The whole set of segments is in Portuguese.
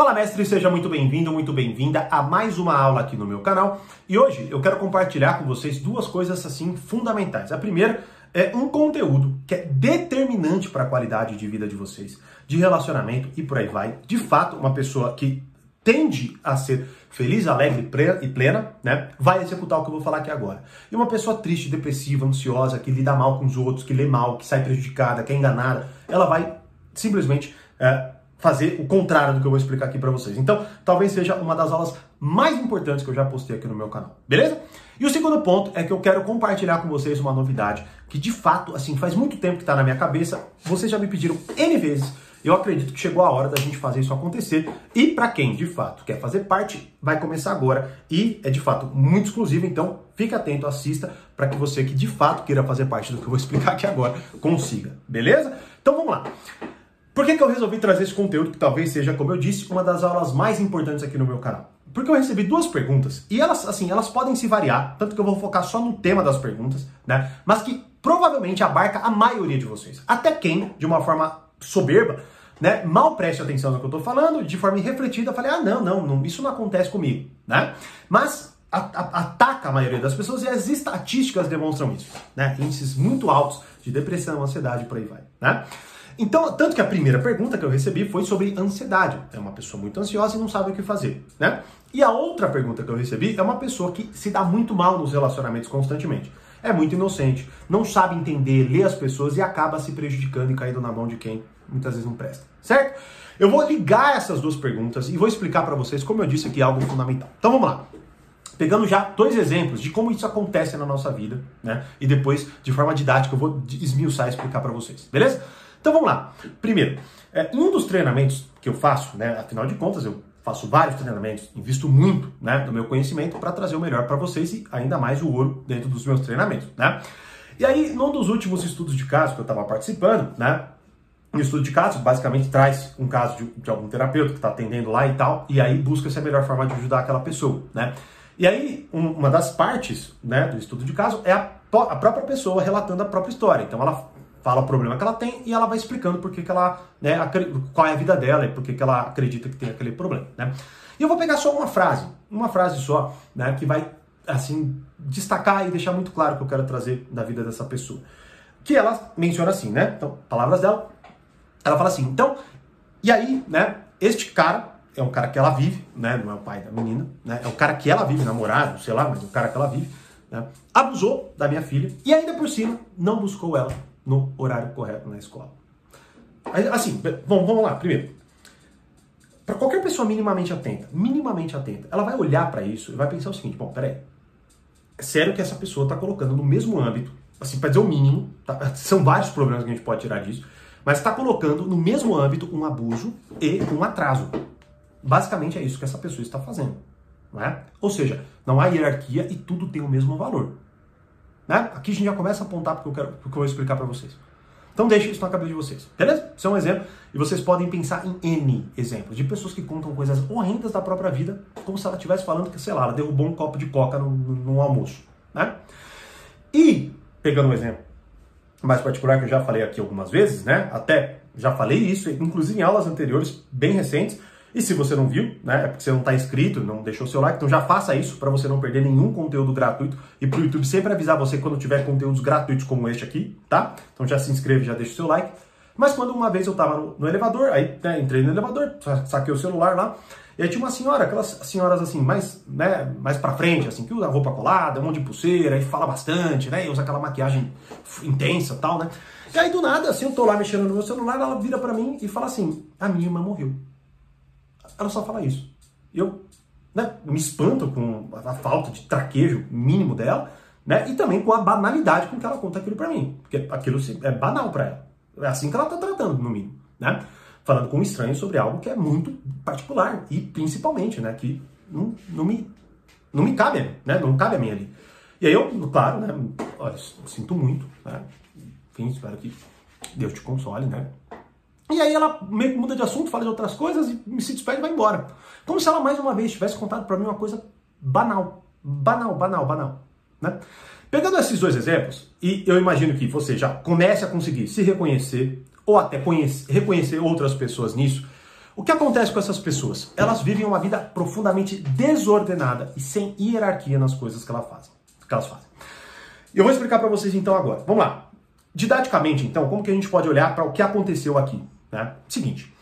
Fala mestre, seja muito bem-vindo, muito bem-vinda a mais uma aula aqui no meu canal. E hoje eu quero compartilhar com vocês duas coisas assim fundamentais. A primeira é um conteúdo que é determinante para a qualidade de vida de vocês, de relacionamento e por aí vai. De fato, uma pessoa que tende a ser feliz, alegre e plena, né, vai executar o que eu vou falar aqui agora. E uma pessoa triste, depressiva, ansiosa, que lida mal com os outros, que lê mal, que sai prejudicada, que é enganada, ela vai simplesmente é, fazer o contrário do que eu vou explicar aqui para vocês. Então, talvez seja uma das aulas mais importantes que eu já postei aqui no meu canal, beleza? E o segundo ponto é que eu quero compartilhar com vocês uma novidade que de fato, assim, faz muito tempo que está na minha cabeça. Vocês já me pediram N vezes. Eu acredito que chegou a hora da gente fazer isso acontecer. E para quem de fato quer fazer parte, vai começar agora e é de fato muito exclusivo, então fique atento, assista para que você que de fato queira fazer parte do que eu vou explicar aqui agora consiga, beleza? Então vamos lá. Por que, que eu resolvi trazer esse conteúdo que talvez seja, como eu disse, uma das aulas mais importantes aqui no meu canal? Porque eu recebi duas perguntas e elas, assim, elas podem se variar, tanto que eu vou focar só no tema das perguntas, né? Mas que provavelmente abarca a maioria de vocês. Até quem, de uma forma soberba, né, mal preste atenção no que eu estou falando, de forma irrefletida, falei, ah, não, não, não, isso não acontece comigo, né? Mas a, a, ataca a maioria das pessoas e as estatísticas demonstram isso, né? Índices muito altos de depressão, ansiedade, por aí vai, né? Então, tanto que a primeira pergunta que eu recebi foi sobre ansiedade. É uma pessoa muito ansiosa e não sabe o que fazer, né? E a outra pergunta que eu recebi é uma pessoa que se dá muito mal nos relacionamentos constantemente. É muito inocente, não sabe entender, ler as pessoas e acaba se prejudicando e caindo na mão de quem muitas vezes não presta, certo? Eu vou ligar essas duas perguntas e vou explicar para vocês, como eu disse aqui, algo fundamental. Então vamos lá pegando já dois exemplos de como isso acontece na nossa vida, né? E depois, de forma didática, eu vou esmiuçar e explicar para vocês, beleza? Então vamos lá. Primeiro, é, um dos treinamentos que eu faço, né, afinal de contas, eu faço vários treinamentos, invisto muito né, do meu conhecimento para trazer o melhor para vocês e ainda mais o ouro dentro dos meus treinamentos. Né? E aí, num dos últimos estudos de caso que eu estava participando, né, o estudo de caso basicamente traz um caso de, de algum terapeuta que está atendendo lá e tal, e aí busca-se a melhor forma de ajudar aquela pessoa. Né? E aí, um, uma das partes né, do estudo de caso é a, a própria pessoa relatando a própria história. Então, ela fala o problema que ela tem e ela vai explicando por que, que ela, né, qual é a vida dela e por que, que ela acredita que tem aquele problema, né? E eu vou pegar só uma frase, uma frase só, né, que vai, assim, destacar e deixar muito claro o que eu quero trazer da vida dessa pessoa. Que ela menciona assim, né? Então, palavras dela, ela fala assim, então, e aí, né, este cara é um cara que ela vive, né, não é o pai da menina, né, é o cara que ela vive, namorado, sei lá, mas é o cara que ela vive, né, abusou da minha filha e ainda por cima não buscou ela no horário correto na escola. Assim, vamos, vamos lá, primeiro. Para qualquer pessoa minimamente atenta, minimamente atenta, ela vai olhar para isso e vai pensar o seguinte: bom, peraí, é sério que essa pessoa está colocando no mesmo âmbito, assim, para dizer o mínimo, tá? são vários problemas que a gente pode tirar disso, mas está colocando no mesmo âmbito um abuso e um atraso. Basicamente é isso que essa pessoa está fazendo. Não é? Ou seja, não há hierarquia e tudo tem o mesmo valor. Né? Aqui a gente já começa a apontar porque eu, quero, porque eu vou explicar para vocês. Então deixe isso na cabeça de vocês, beleza? Isso é um exemplo e vocês podem pensar em N exemplos de pessoas que contam coisas horrendas da própria vida, como se ela estivesse falando que, sei lá, ela derrubou um copo de coca no, no, almoço, né? E, pegando um exemplo mais particular que eu já falei aqui algumas vezes, né? Até já falei isso, inclusive em aulas anteriores, bem recentes, e se você não viu, né, é porque você não está inscrito, não deixou seu like, então já faça isso para você não perder nenhum conteúdo gratuito e para o YouTube sempre avisar você quando tiver conteúdos gratuitos como este aqui, tá? Então já se inscreve, já deixa o seu like. Mas quando uma vez eu estava no, no, elevador, aí né, entrei no elevador, saquei o celular lá, e aí tinha uma senhora, aquelas senhoras assim, mais, né, mais pra frente, assim, que usa roupa colada, um monte de pulseira, e fala bastante, né, e usa aquela maquiagem intensa tal, né. E aí do nada, assim, eu tô lá mexendo no meu celular, ela vira para mim e fala assim, a minha irmã morreu. Ela só fala isso. Eu né, me espanto com a falta de traquejo mínimo dela, né? E também com a banalidade com que ela conta aquilo para mim. Porque aquilo é banal para ela. É assim que ela tá tratando, no mínimo, né? Falando com um estranho sobre algo que é muito particular e principalmente, né? Que não, não, me, não me cabe, né? Não cabe a mim ali. E aí eu, claro, né? Olha, sinto muito, né? Enfim, espero que Deus te console, né? E aí ela meio que muda de assunto, fala de outras coisas e se despede e vai embora. Como se ela mais uma vez tivesse contado para mim uma coisa banal. Banal, banal, banal. Né? Pegando esses dois exemplos, e eu imagino que você já comece a conseguir se reconhecer ou até conhecer, reconhecer outras pessoas nisso, O que acontece com essas pessoas? Elas vivem uma vida profundamente desordenada e sem hierarquia nas coisas que elas fazem. Que elas fazem. Eu vou explicar para vocês então agora. Vamos lá. Didaticamente, então, como que a gente pode olhar para o que aconteceu aqui? Né? Seguinte,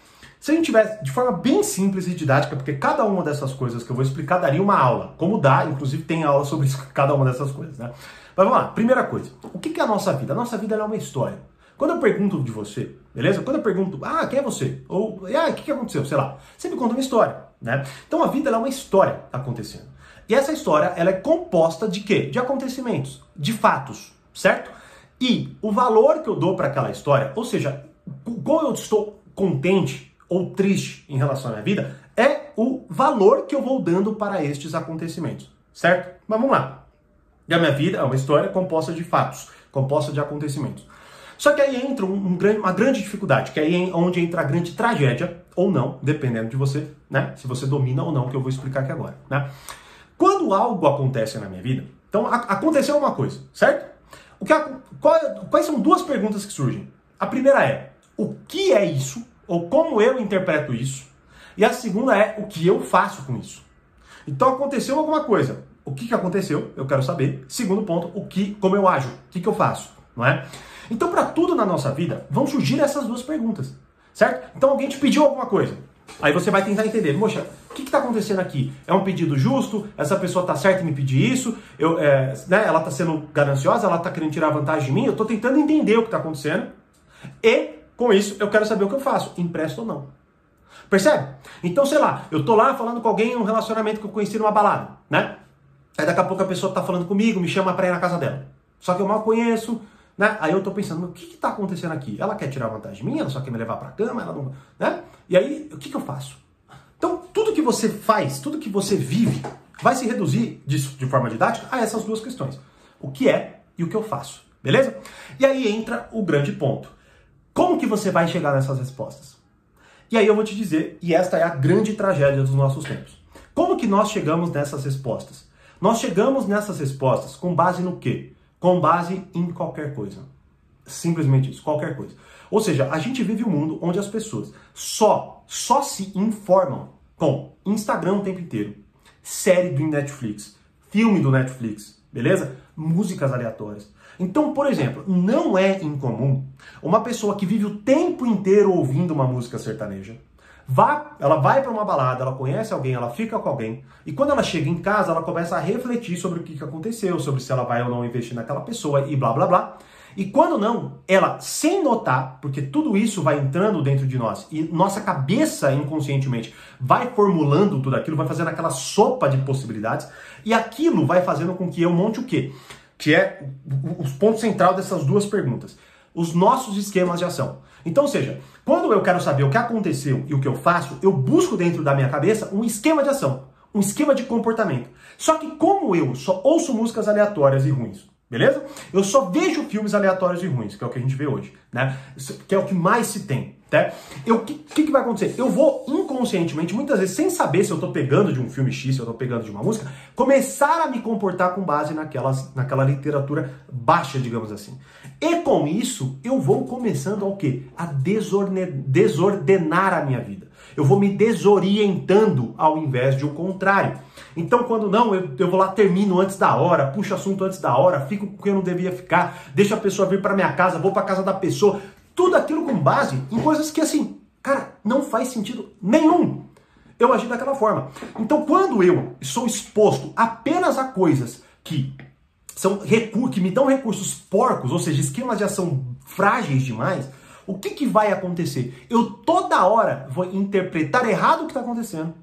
se a gente tivesse de forma bem simples e didática, porque cada uma dessas coisas que eu vou explicar daria uma aula, como dá, inclusive tem aula sobre isso, cada uma dessas coisas, né? Mas vamos lá, primeira coisa, o que é a nossa vida? A nossa vida é uma história. Quando eu pergunto de você, beleza? Quando eu pergunto, ah, quem é você? Ou, ah, o que aconteceu? Sei lá. Você me conta uma história, né? Então a vida é uma história acontecendo. E essa história, ela é composta de quê? De acontecimentos, de fatos, certo? E o valor que eu dou para aquela história, ou seja, como eu estou contente ou triste em relação à minha vida, é o valor que eu vou dando para estes acontecimentos, certo? Mas vamos lá. E a minha vida é uma história composta de fatos, composta de acontecimentos. Só que aí entra um, um, uma grande dificuldade, que é aí é onde entra a grande tragédia, ou não, dependendo de você, né? Se você domina ou não, que eu vou explicar aqui agora, né? Quando algo acontece na minha vida, então a, aconteceu uma coisa, certo? O que, qual, quais são duas perguntas que surgem? A primeira é, o que é isso? Ou como eu interpreto isso? E a segunda é, o que eu faço com isso? Então aconteceu alguma coisa. O que, que aconteceu? Eu quero saber. Segundo ponto, o que, como eu ajo? O que, que eu faço? Não é? Então, para tudo na nossa vida, vão surgir essas duas perguntas, certo? Então, alguém te pediu alguma coisa. Aí você vai tentar entender, moxa, o que está acontecendo aqui? É um pedido justo? Essa pessoa está certa em me pedir isso? Eu, é, né, ela está sendo gananciosa? Ela está querendo tirar vantagem de mim? Eu estou tentando entender o que está acontecendo. E, com isso, eu quero saber o que eu faço. Empresto ou não. Percebe? Então, sei lá, eu tô lá falando com alguém em um relacionamento que eu conheci numa balada, né? Aí daqui a pouco a pessoa tá falando comigo, me chama pra ir na casa dela. Só que eu mal conheço, né? Aí eu tô pensando, o que está acontecendo aqui? Ela quer tirar vantagem mim? Ela só quer me levar para cama? Ela não, né? E aí, o que, que eu faço? Então, tudo que você faz, tudo que você vive, vai se reduzir de, de forma didática a essas duas questões. O que é e o que eu faço, beleza? E aí entra o grande ponto. Como que você vai chegar nessas respostas? E aí eu vou te dizer, e esta é a grande tragédia dos nossos tempos. Como que nós chegamos nessas respostas? Nós chegamos nessas respostas com base no quê? com base em qualquer coisa. Simplesmente isso, qualquer coisa. Ou seja, a gente vive um mundo onde as pessoas só, só se informam com Instagram o tempo inteiro, série do Netflix, filme do Netflix, beleza? Músicas aleatórias. Então, por exemplo, não é incomum uma pessoa que vive o tempo inteiro ouvindo uma música sertaneja, Vá, ela vai para uma balada, ela conhece alguém, ela fica com alguém, e quando ela chega em casa, ela começa a refletir sobre o que, aconteceu, sobre se ela vai ou não investir naquela pessoa e blá blá blá. E quando não, ela, sem notar, porque tudo isso vai entrando dentro de nós e nossa cabeça inconscientemente vai formulando tudo aquilo, vai fazendo aquela sopa de possibilidades, e aquilo vai fazendo com que eu monte o quê? Que é o ponto central dessas duas perguntas. Os nossos esquemas de ação. Então, ou seja, quando eu quero saber o que aconteceu e o que eu faço, eu busco dentro da minha cabeça um esquema de ação, um esquema de comportamento. Só que como eu só ouço músicas aleatórias e ruins, beleza? Eu só vejo filmes aleatórios e ruins, que é o que a gente vê hoje, né? Que é o que mais se tem. Tá? O que, que, vai acontecer? Eu vou inconscientemente, muitas vezes, sem saber se eu estou pegando de um filme X, se eu estou pegando de uma música, começar a me comportar com base naquelas, naquela literatura baixa, digamos assim. E com isso, eu vou começando ao quê? A desordene, desordenar a minha vida. Eu vou me desorientando ao invés de o contrário. Então, quando não, eu, eu vou lá, termino antes da hora, puxo assunto antes da hora, fico com quem eu não devia ficar, deixo a pessoa vir para minha casa, vou para casa da pessoa, tudo aquilo com base em coisas que, assim, cara, não faz sentido nenhum eu agir daquela forma. Então, quando eu sou exposto apenas a coisas que são que me dão recursos porcos, ou seja, esquemas de ação frágeis demais, o que, que vai acontecer? Eu toda hora vou interpretar errado o que está acontecendo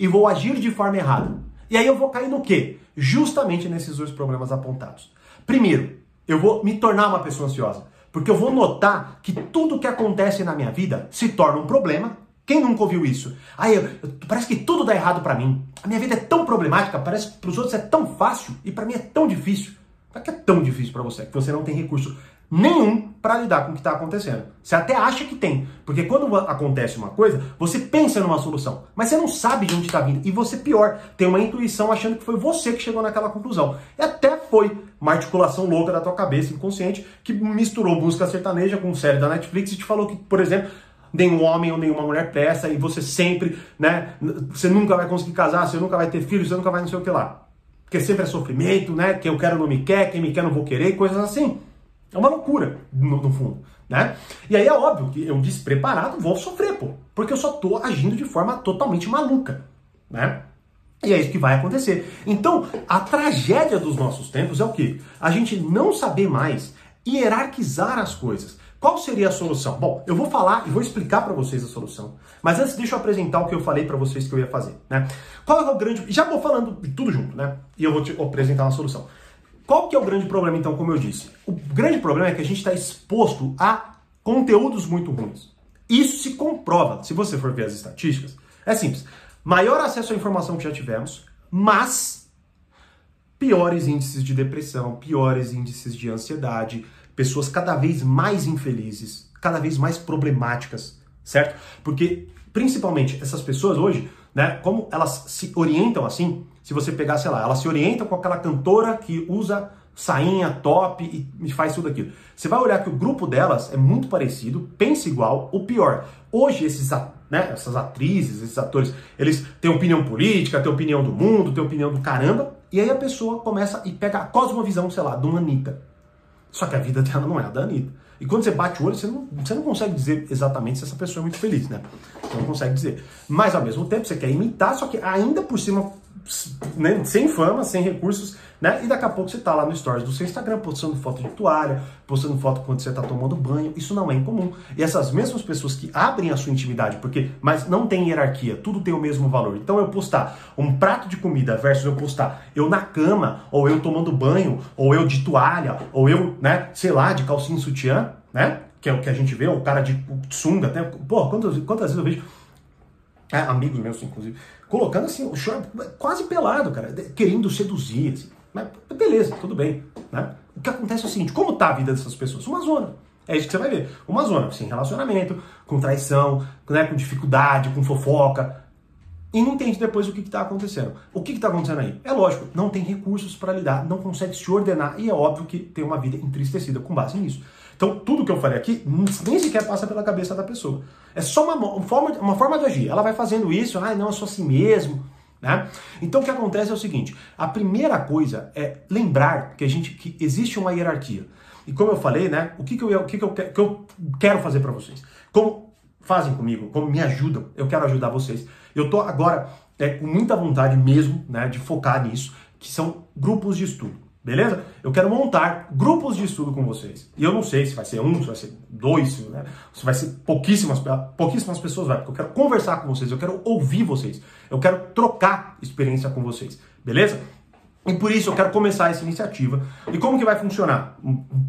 e vou agir de forma errada. E aí eu vou cair no quê? Justamente nesses dois problemas apontados. Primeiro, eu vou me tornar uma pessoa ansiosa. Porque eu vou notar que tudo que acontece na minha vida se torna um problema. Quem nunca ouviu isso? Ah, eu, eu, parece que tudo dá errado para mim. A minha vida é tão problemática, parece que para os outros é tão fácil e para mim é tão difícil. Por que é tão difícil para você? Que você não tem recurso nenhum para lidar com o que está acontecendo. Você até acha que tem, porque quando acontece uma coisa, você pensa numa solução, mas você não sabe de onde está vindo. E você, pior, tem uma intuição achando que foi você que chegou naquela conclusão. E até foi uma articulação louca da tua cabeça inconsciente que misturou música sertaneja com série da Netflix e te falou que, por exemplo, nenhum homem ou nenhuma mulher presta e você sempre, né, você nunca vai conseguir casar, você nunca vai ter filhos, você nunca vai não sei o que lá. Porque sempre é sofrimento, né? Quem eu quero não me quer, quem me quer não vou querer, coisas assim. É uma loucura, no, no fundo, né? E aí é óbvio que eu despreparado vou sofrer, pô. Porque eu só tô agindo de forma totalmente maluca, né? E é isso que vai acontecer. Então, a tragédia dos nossos tempos é o quê? A gente não saber mais hierarquizar as coisas. Qual seria a solução? Bom, eu vou falar e vou explicar para vocês a solução. Mas antes, deixa eu apresentar o que eu falei para vocês que eu ia fazer, né? Qual é o grande... Já vou falando de tudo junto, né? E eu vou te apresentar uma solução. Qual que é o grande problema, então, como eu disse? O grande problema é que a gente está exposto a conteúdos muito ruins. Isso se comprova, se você for ver as estatísticas. É simples maior acesso à informação que já tivemos, mas piores índices de depressão, piores índices de ansiedade, pessoas cada vez mais infelizes, cada vez mais problemáticas, certo? Porque principalmente essas pessoas hoje, né, como elas se orientam assim, se você pegar, sei lá, elas se orientam com aquela cantora que usa sainha, top e faz tudo aquilo. Você vai olhar que o grupo delas é muito parecido, pensa igual, o pior. Hoje esses né, essas atrizes, esses atores, eles têm opinião política, têm opinião do mundo, têm opinião do caramba, e aí a pessoa começa e pega a cosmovisão, sei lá, de uma Anitta. Só que a vida dela não é a da Anitta. E quando você bate o olho, você não, você não consegue dizer exatamente se essa pessoa é muito feliz, né? Você não consegue dizer. Mas ao mesmo tempo você quer imitar, só que ainda por cima né, sem fama, sem recursos, né? E daqui a pouco você tá lá no stories do seu Instagram postando foto de toalha, postando foto quando você tá tomando banho. Isso não é incomum. E essas mesmas pessoas que abrem a sua intimidade, porque mas não tem hierarquia, tudo tem o mesmo valor. Então eu postar um prato de comida versus eu postar eu na cama, ou eu tomando banho, ou eu de toalha, ou eu, né, sei lá, de calcinha e sutiã, né? Que é o que a gente vê, o cara de sunga, até, pô, quantas, quantas vezes eu vejo é, amigos meus, inclusive, colocando assim, o short quase pelado, cara, querendo seduzir. Assim. Mas beleza, tudo bem. Né? O que acontece é o seguinte: como tá a vida dessas pessoas? Uma zona. É isso que você vai ver. Uma zona, sem relacionamento, com traição, né, com dificuldade, com fofoca. E não entende depois o que está acontecendo. O que está acontecendo aí? É lógico, não tem recursos para lidar, não consegue se ordenar e é óbvio que tem uma vida entristecida com base nisso. Então, tudo que eu falei aqui nem sequer passa pela cabeça da pessoa. É só uma, uma, forma, uma forma de agir. Ela vai fazendo isso, ah, não, eu sou assim mesmo. Né? Então, o que acontece é o seguinte: a primeira coisa é lembrar que, a gente, que existe uma hierarquia. E como eu falei, né, o que, que, eu, o que, que, eu, que eu quero fazer para vocês? Como fazem comigo, como me ajudam, eu quero ajudar vocês. Eu tô agora é, com muita vontade mesmo né, de focar nisso, que são grupos de estudo. Beleza? Eu quero montar grupos de estudo com vocês. E eu não sei se vai ser um, se vai ser dois, né? se vai ser pouquíssimas, pouquíssimas pessoas, vai, porque eu quero conversar com vocês, eu quero ouvir vocês, eu quero trocar experiência com vocês. Beleza? E por isso eu quero começar essa iniciativa. E como que vai funcionar?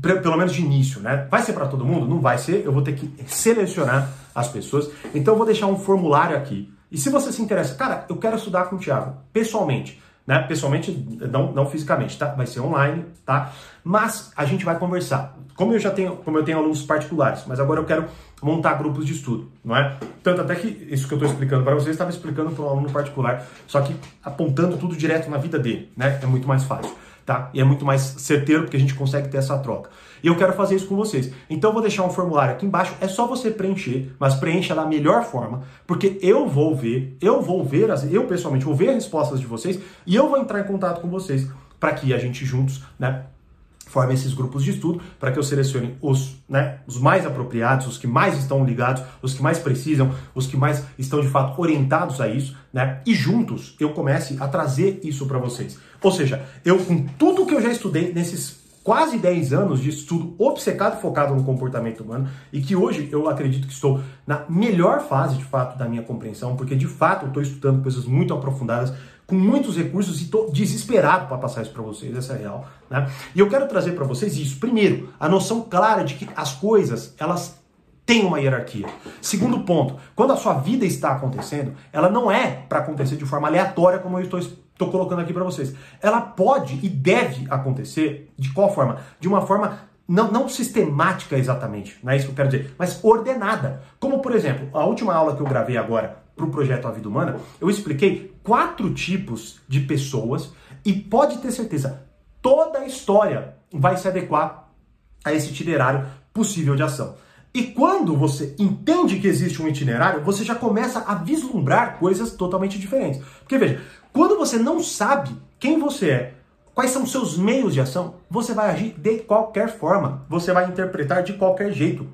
Pelo menos de início, né? Vai ser para todo mundo? Não vai ser. Eu vou ter que selecionar as pessoas. Então eu vou deixar um formulário aqui. E se você se interessa, cara, eu quero estudar com o Thiago, pessoalmente né? Pessoalmente, não, não fisicamente, tá? Vai ser online, tá? Mas a gente vai conversar. Como eu já tenho, como eu tenho alunos particulares, mas agora eu quero montar grupos de estudo, não é? Tanto até que isso que eu estou explicando para vocês estava explicando para um aluno particular, só que apontando tudo direto na vida dele, né? É muito mais fácil tá? E é muito mais certeiro porque a gente consegue ter essa troca. E eu quero fazer isso com vocês. Então eu vou deixar um formulário aqui embaixo, é só você preencher, mas preencha da melhor forma, porque eu vou ver, eu vou ver, eu pessoalmente vou ver as respostas de vocês e eu vou entrar em contato com vocês para que a gente juntos, né, forme esses grupos de estudo para que eu selecione os, né, os mais apropriados, os que mais estão ligados, os que mais precisam, os que mais estão de fato orientados a isso, né? E juntos eu comece a trazer isso para vocês. Ou seja, eu com tudo que eu já estudei nesses quase 10 anos de estudo obcecado focado no comportamento humano e que hoje eu acredito que estou na melhor fase de fato da minha compreensão, porque de fato eu estou estudando coisas muito aprofundadas com muitos recursos e estou desesperado para passar isso para vocês, essa é real. Né? E eu quero trazer para vocês isso. Primeiro, a noção clara de que as coisas, elas têm uma hierarquia. Segundo ponto, quando a sua vida está acontecendo, ela não é para acontecer de forma aleatória, como eu estou, estou colocando aqui para vocês. Ela pode e deve acontecer de qual forma? De uma forma não, não sistemática exatamente, não é isso que eu quero dizer, mas ordenada. Como, por exemplo, a última aula que eu gravei agora para o projeto A Vida Humana, eu expliquei quatro tipos de pessoas e pode ter certeza, toda a história vai se adequar a esse itinerário possível de ação. E quando você entende que existe um itinerário, você já começa a vislumbrar coisas totalmente diferentes. Porque veja, quando você não sabe quem você é, quais são os seus meios de ação, você vai agir de qualquer forma, você vai interpretar de qualquer jeito.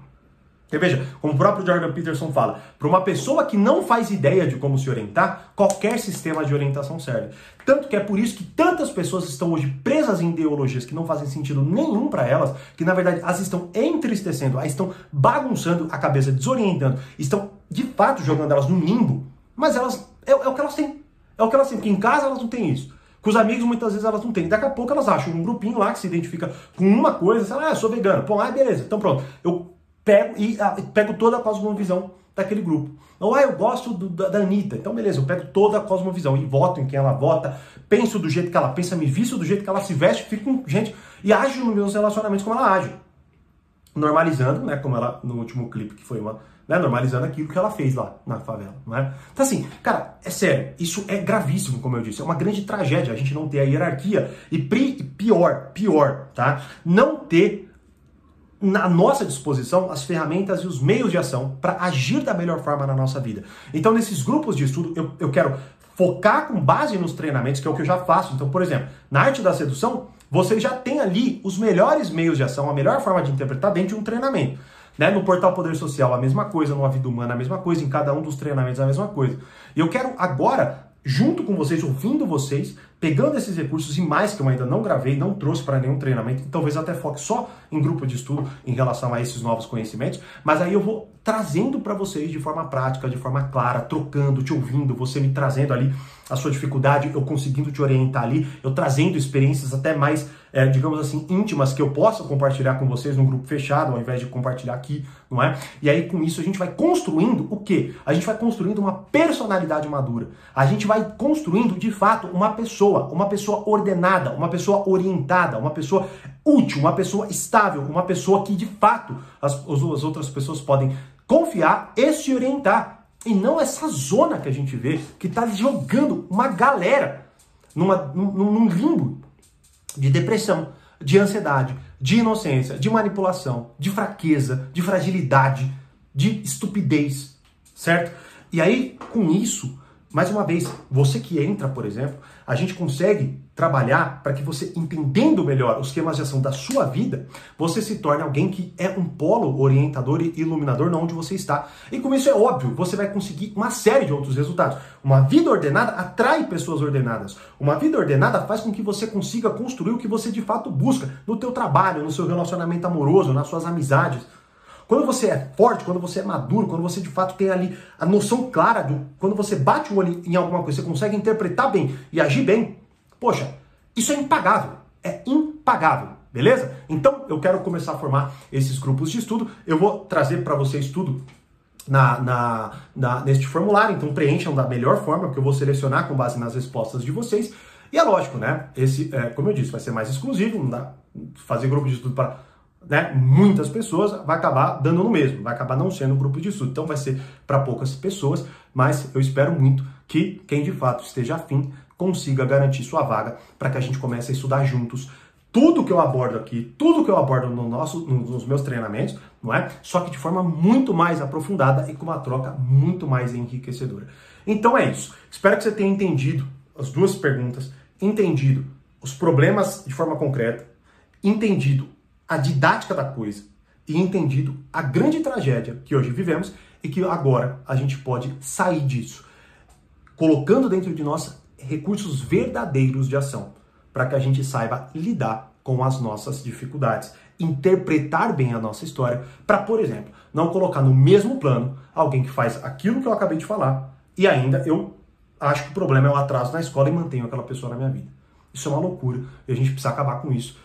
Veja, como o próprio Jordan Peterson fala, para uma pessoa que não faz ideia de como se orientar, qualquer sistema de orientação serve. Tanto que é por isso que tantas pessoas estão hoje presas em ideologias que não fazem sentido nenhum para elas, que na verdade as estão entristecendo, as estão bagunçando a cabeça, desorientando, estão de fato jogando elas no limbo, mas elas é, é o que elas têm. É o que elas têm, porque em casa elas não têm isso. Com os amigos, muitas vezes elas não têm. Daqui a pouco elas acham um grupinho lá que se identifica com uma coisa, sei lá, ah, sou vegano. Pô, ah, beleza, então pronto. Eu pego e ah, pego toda a cosmovisão daquele grupo. Ou, ah, eu gosto do, da, da Anitta. Então, beleza, eu pego toda a cosmovisão e voto em quem ela vota, penso do jeito que ela pensa, me visto do jeito que ela se veste, fico com gente e ajo nos meus relacionamentos como ela age. Normalizando, né, como ela no último clipe que foi uma, né, normalizando aquilo que ela fez lá na favela, não é? Então assim, cara, é sério, isso é gravíssimo, como eu disse, é uma grande tragédia a gente não ter a hierarquia e pior, pior, tá? Não ter na nossa disposição as ferramentas e os meios de ação para agir da melhor forma na nossa vida. Então, nesses grupos de estudo, eu, eu quero focar com base nos treinamentos, que é o que eu já faço. Então, por exemplo, na arte da sedução, você já tem ali os melhores meios de ação, a melhor forma de interpretar dentro de um treinamento. Né? No portal Poder Social, a mesma coisa, no A Vida Humana, a mesma coisa, em cada um dos treinamentos, a mesma coisa. E eu quero agora junto com vocês, ouvindo vocês, pegando esses recursos e mais que eu ainda não gravei, não trouxe para nenhum treinamento, talvez até foque só em grupo de estudo em relação a esses novos conhecimentos, mas aí eu vou trazendo para vocês de forma prática, de forma clara, trocando, te ouvindo, você me trazendo ali a sua dificuldade, eu conseguindo te orientar ali, eu trazendo experiências até mais, é, digamos assim, íntimas que eu possa compartilhar com vocês num grupo fechado, ao invés de compartilhar aqui, não é? E aí com isso a gente vai construindo o quê? A gente vai construindo uma personalidade madura. A gente vai construindo de fato uma pessoa, uma pessoa ordenada, uma pessoa orientada, uma pessoa útil, uma pessoa estável, uma pessoa que de fato as, as outras pessoas podem confiar e se orientar. E não essa zona que a gente vê que está jogando uma galera numa, num, num limbo de depressão, de ansiedade, de inocência, de manipulação, de fraqueza, de fragilidade, de estupidez, certo? E aí, com isso, mais uma vez, você que entra, por exemplo, a gente consegue trabalhar para que você, entendendo melhor os esquemas de ação da sua vida, você se torne alguém que é um polo orientador e iluminador na onde você está. E com isso é óbvio, você vai conseguir uma série de outros resultados. Uma vida ordenada atrai pessoas ordenadas. Uma vida ordenada faz com que você consiga construir o que você de fato busca no teu trabalho, no seu relacionamento amoroso, nas suas amizades. Quando você é forte, quando você é maduro, quando você de fato tem ali a noção clara do. Quando você bate o olho em alguma coisa, você consegue interpretar bem e agir bem, poxa, isso é impagável. É impagável. Beleza? Então eu quero começar a formar esses grupos de estudo. Eu vou trazer para vocês tudo na, na, na, neste formulário, então preencham da melhor forma, que eu vou selecionar com base nas respostas de vocês. E é lógico, né? Esse, é, como eu disse, vai ser mais exclusivo, não dá fazer grupo de estudo para né, muitas pessoas, vai acabar dando no mesmo, vai acabar não sendo um grupo de estudo. Então vai ser para poucas pessoas, mas eu espero muito que quem de fato esteja afim consiga garantir sua vaga para que a gente comece a estudar juntos tudo que eu abordo aqui, tudo que eu abordo no nosso, nos meus treinamentos, não é? Só que de forma muito mais aprofundada e com uma troca muito mais enriquecedora. Então é isso. Espero que você tenha entendido as duas perguntas, entendido os problemas de forma concreta, entendido a didática da coisa e entendido a grande tragédia que hoje vivemos e que agora a gente pode sair disso, colocando dentro de nós recursos verdadeiros de ação, para que a gente saiba lidar com as nossas dificuldades, interpretar bem a nossa história, para, por exemplo, não colocar no mesmo plano alguém que faz aquilo que eu acabei de falar e ainda eu acho que o problema é o atraso na escola e mantenho aquela pessoa na minha vida. Isso é uma loucura e a gente precisa acabar com isso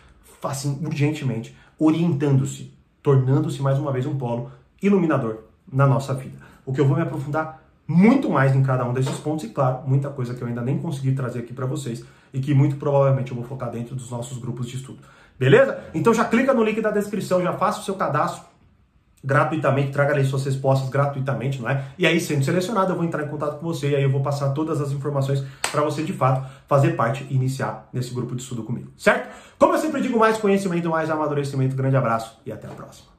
assim, urgentemente, orientando-se, tornando-se mais uma vez um polo iluminador na nossa vida. O que eu vou me aprofundar muito mais em cada um desses pontos e, claro, muita coisa que eu ainda nem consegui trazer aqui para vocês e que muito provavelmente eu vou focar dentro dos nossos grupos de estudo. Beleza? Então já clica no link da descrição, já faça o seu cadastro gratuitamente, traga ali suas respostas gratuitamente, não é? E aí, sendo selecionado, eu vou entrar em contato com você e aí eu vou passar todas as informações para você, de fato, fazer parte e iniciar nesse grupo de estudo comigo, certo? Como eu sempre digo, mais conhecimento, mais amadurecimento. Grande abraço e até a próxima.